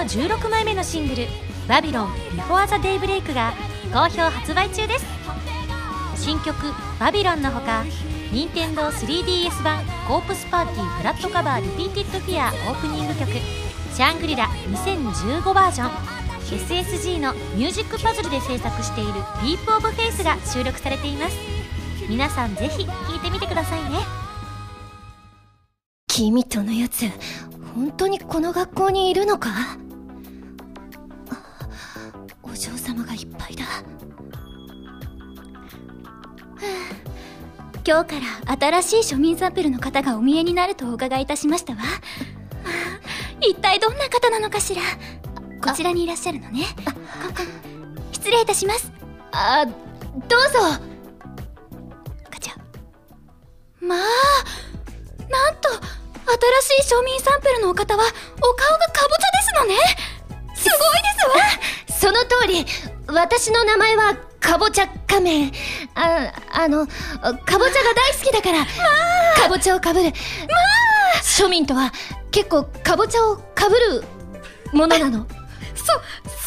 の16枚目のシングル「バビロン Before the Daybreak」が好評発売中です。新曲「バビロン」のほか任天堂 3DS 版「コープスパーティーブラッドカバーリピーティッドフィアー」オープニング曲「シャングリラ2015バージョン」SSG のミュージックパズルで制作している「ディープオブフェイスが収録されています。皆さんぜひ聴いてみてくださいね。君とのやつ、本当にこの学校にいるのか？お嬢様がいっぱいだ。今日から新しい庶民サンプルの方がお見えになるとお伺いいたしましたわ。一体どんな方なのかしら。こちらにいらっしゃるのね。失礼いたします。あ、どうぞ。ガチャまあなんと新しい庶民サンプルのお方はお顔がかぼちゃですのね。すごいですわその通り、私の名前は、かぼちゃ仮面。あ、あの、かぼちゃが大好きだから、かぼちゃをかぶる。まあ庶民とは、結構かぼちゃをかぶるものなの。そ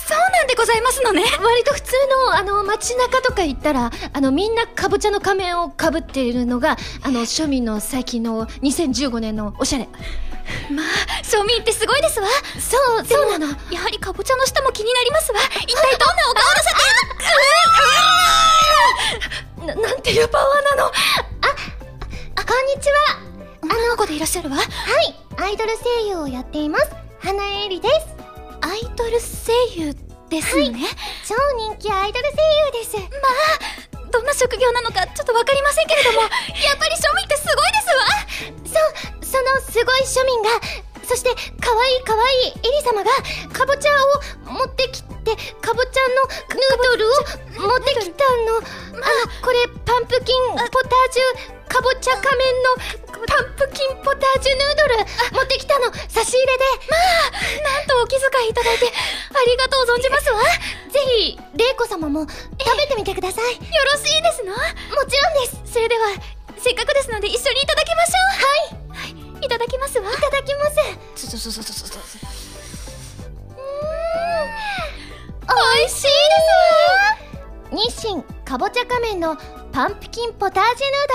そうなんでございますのね割と普通の、あの、街中とか行ったら、あの、みんなかぼちゃの仮面をかぶっているのが、あの、庶民の最近の2015年のおしゃれ。まあ庶民ってすごいですわそう、そうなの。やはりかぼちゃの下も気になりますわ一体どんなお顔の？さな、なんていうパワーなの？あ、あ、こんにちは。女の子でいらっしゃるわはい、アイドル声優をやっています。花江絵里です。アイドル声優ですよね、超人気アイドル声優です。まあどんな職業なのかちょっとわかりませんけれどもやっぱり庶民ってすごいですわそう、そのすごい庶民が、そして、可愛い可愛いエリ様が、かぼちゃを持ってきて、かぼちゃのヌードルを持ってきたの。あ、これ、パンプキンポタージュ、かぼちゃ仮面のパンプキンポタージュヌードル、持ってきたの、差し入れで。なんとお気遣いいただいてありがとう存じますわよぜひ、玲子様も食べてみてください。もろしいですの？ちろんです。それではせっかくですので一緒にいただきましょうはい、はい、いただきますわ。いただきます。そうそうそうそうそう美味しいですわ。日清かぼちゃ仮面のパンプキンポタージュヌー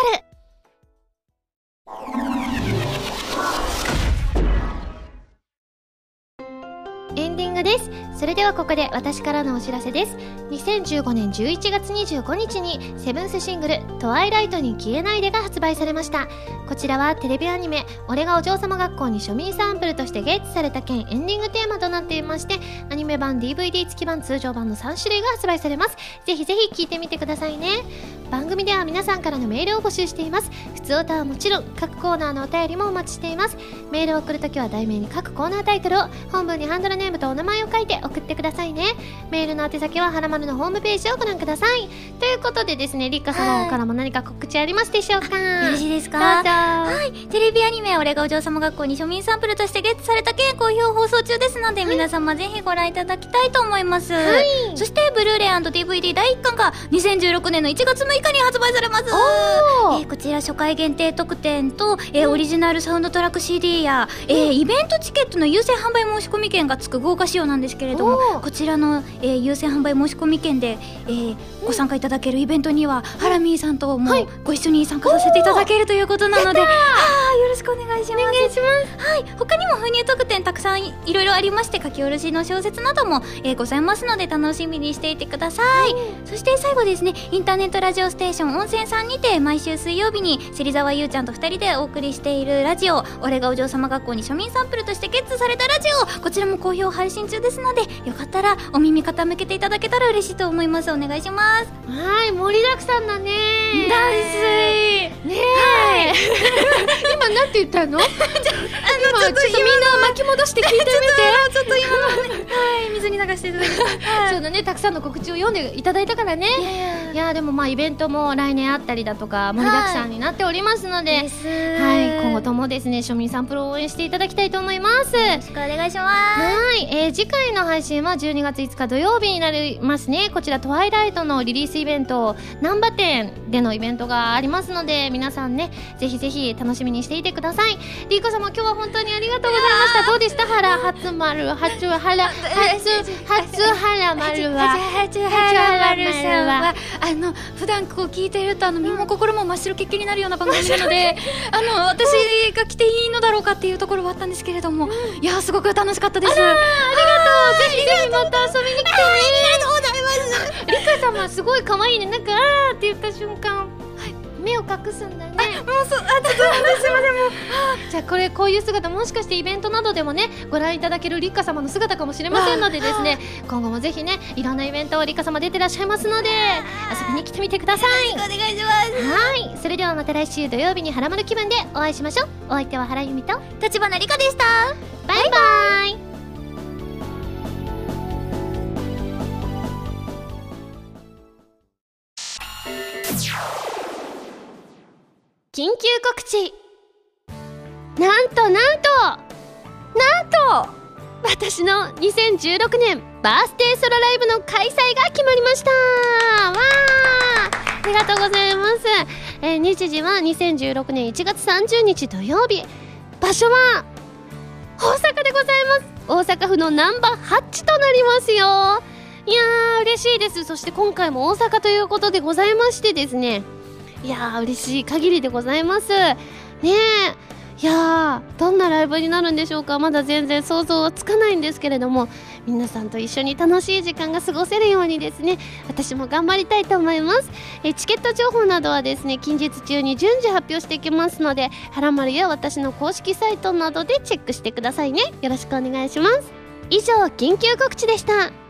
ドルディングです。それではここで私からのお知らせです。2015年11月25日にセブンスシングル「トワイライトに消えないで」が発売されました。こちらはテレビアニメ「俺がお嬢様学校」に庶民サンプルとしてゲッツされた件エンディングテーマとなっていましてアニメ版 DVD 付き版通常版の3種類が発売されますぜひぜひ聴いてみてくださいね番組では皆さんからのメールを募集しています普通歌はもちろん各コーナーのお便りもお待ちしていますメールを送るときは題名に各コーナータイトルを本文にハンドルネームとお名前を書いて送ってくださいね。メールの宛先ははらまるのホームページをご覧ください。ということでですねりっか様からも何か告知ありますでしょうか？よろしいですか？どうぞ。はい。テレビアニメ「俺がお嬢様学校」に庶民サンプルとしてゲットされた件好評放送中ですので、皆様ぜひご覧いただきたいと思います、そしてブルーレイ &DVD 第1巻が2016年の1月6日に発売されます。えーこちら初回限定特典と、えーオリジナルサウンドトラック CD や、えーイベントチケットの優先販売申し込み券がつく豪華仕様なんですけれどもこちらの、えー優先販売申し込み券で、えーご参加いただけるイベントには、ハラミーさんともご一緒に参加させていただけるということなので、あーよろしくお願いします。お願いします。はい、他にも封入特典たくさんいいろいろありまして書き下ろしの小説なども、えーございますので楽しみにしていてください、そして最後ですねインターネットラジオステーション温泉さんにて毎週水曜日に芹沢優ちゃんと2人でお送りしているラジオ「俺がお嬢様学校に庶民サンプルとしてゲットされたラジオ」こちらも好評配信中ですのでよかったらお耳傾けていただけたら嬉しいと思います。お願いします。はい盛りだくさんだね。大好ねえ、今なんて言った の？今ちょっとみんな巻き戻して聞いてみて。ちょっと今はい水に流しせていただきそうだね。たくさんの告知を読んでいただいたからね。いやでもまあイベントも来年あったりだとか盛りだくさんになっておりますので、です。はい、今後ともですね庶民サンプルを応援していただきたいと思います。よろしくお願いします。はい、えー次回の配信は12月5日土曜日になりますね。こちらトワイライトのリリースイベント難波店でのイベントがありますので皆さんねぜひぜひ楽しみにしていてください。リーコ様今日は本当にありがとうございました。どうでした？原初丸初原初初原丸は。はちははるさんは。あの普段こう聞いてるとあの身も心も真っ白けっけになるような番組なのであの私が来ていいのだろうかっていうところはあったんですけれどもいやすごく楽しかったですありがとう。ぜひぜひまた遊びに来てね。ありがとうございますリカ様すごい可愛いね。なんかあーって言った瞬間。目を隠すんだね。もうそあちょっとすいませんもう。じゃあこれこういう姿もしかしてイベントなどでもねご覧いただけるリッカ様の姿かもしれませんのでですね今後もぜひねいろんなイベントをリッカ様出てらっしゃいますので遊びに来てみてください。お願いします。はい。それではまた来週土曜日にハラマル気分でお会いしましょう。お相手は原由美と立花理香でした。バイバイ緊急告知。なんとなんとなんと私の2016年バースデーソロライブの開催が決まりました。わー。ありがとうございます、えー日時は2016年1月30日土曜日。場所は大阪でございます。大阪府の難波ハッチとなりますよ。いやー嬉しいです。そして今回も大阪ということでございましてですね。いやー嬉しい限りでございます。ねえ。いやーどんなライブになるんでしょうか。まだ全然想像はつかないんですけれども。皆さんと一緒に楽しい時間が過ごせるようにですね。私も頑張りたいと思います。えチケット情報などはですね近日中に順次発表していきますのではらまるや私の公式サイトなどでチェックしてくださいね。よろしくお願いします。以上緊急告知でした。